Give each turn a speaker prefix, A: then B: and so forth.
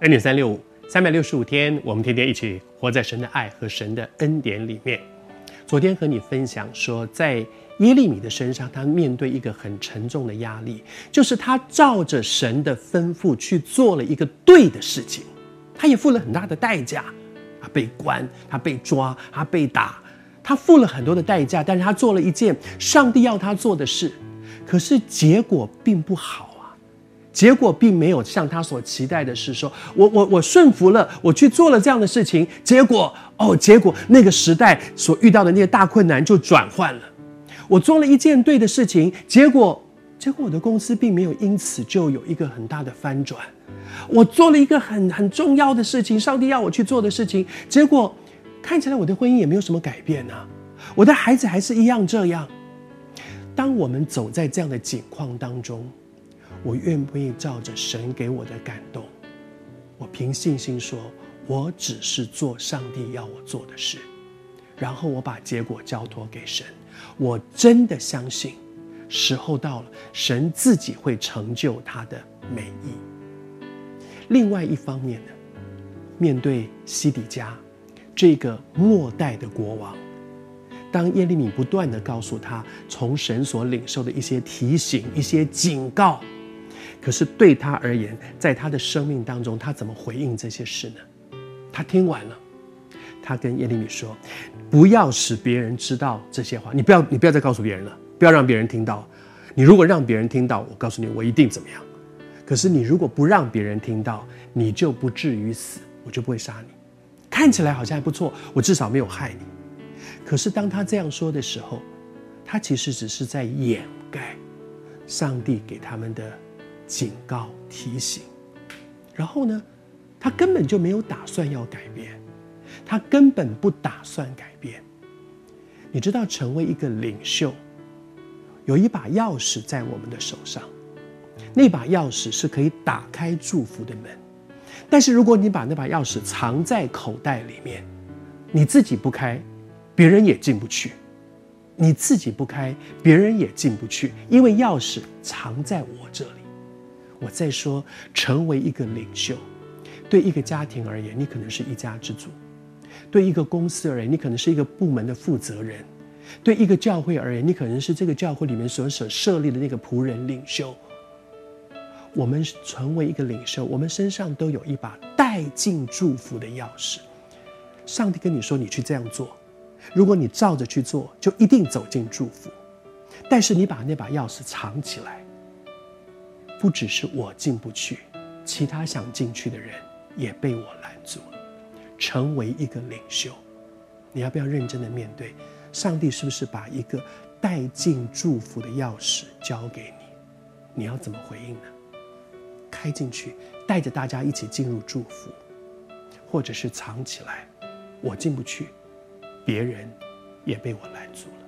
A: 恩典三六五，三百六十五天，我们天天一起活在神的爱和神的恩典里面。昨天和你分享说，在耶利米的身上，他面对一个很沉重的压力，就是他照着神的吩咐去做了一个对的事情，他也付了很大的代价，他被关，他被抓，他被打，他付了很多的代价，但是他做了一件上帝要他做的事，可是结果并不好。结果并没有像他所期待的是说，我我我顺服了，我去做了这样的事情，结果哦，结果那个时代所遇到的那些大困难就转换了。我做了一件对的事情，结果结果我的公司并没有因此就有一个很大的翻转。我做了一个很很重要的事情，上帝要我去做的事情，结果看起来我的婚姻也没有什么改变啊，我的孩子还是一样这样。当我们走在这样的境况当中。我愿不愿意照着神给我的感动，我凭信心说，我只是做上帝要我做的事，然后我把结果交托给神。我真的相信，时候到了，神自己会成就他的美意。另外一方面呢，面对西底家这个末代的国王，当耶利米不断地告诉他从神所领受的一些提醒、一些警告。可是对他而言，在他的生命当中，他怎么回应这些事呢？他听完了，他跟耶利米说：“不要使别人知道这些话，你不要，你不要再告诉别人了，不要让别人听到。你如果让别人听到，我告诉你，我一定怎么样。可是你如果不让别人听到，你就不至于死，我就不会杀你。看起来好像还不错，我至少没有害你。可是当他这样说的时候，他其实只是在掩盖上帝给他们的。”警告、提醒，然后呢，他根本就没有打算要改变，他根本不打算改变。你知道，成为一个领袖，有一把钥匙在我们的手上，那把钥匙是可以打开祝福的门。但是，如果你把那把钥匙藏在口袋里面，你自己不开，别人也进不去；你自己不开，别人也进不去，因为钥匙藏在我这里。我在说，成为一个领袖，对一个家庭而言，你可能是一家之主；对一个公司而言，你可能是一个部门的负责人；对一个教会而言，你可能是这个教会里面所所设立的那个仆人领袖。我们成为一个领袖，我们身上都有一把带进祝福的钥匙。上帝跟你说，你去这样做，如果你照着去做，就一定走进祝福。但是你把那把钥匙藏起来。不只是我进不去，其他想进去的人也被我拦住了。成为一个领袖，你要不要认真的面对？上帝是不是把一个带进祝福的钥匙交给你？你要怎么回应呢？开进去，带着大家一起进入祝福，或者是藏起来，我进不去，别人也被我拦住了。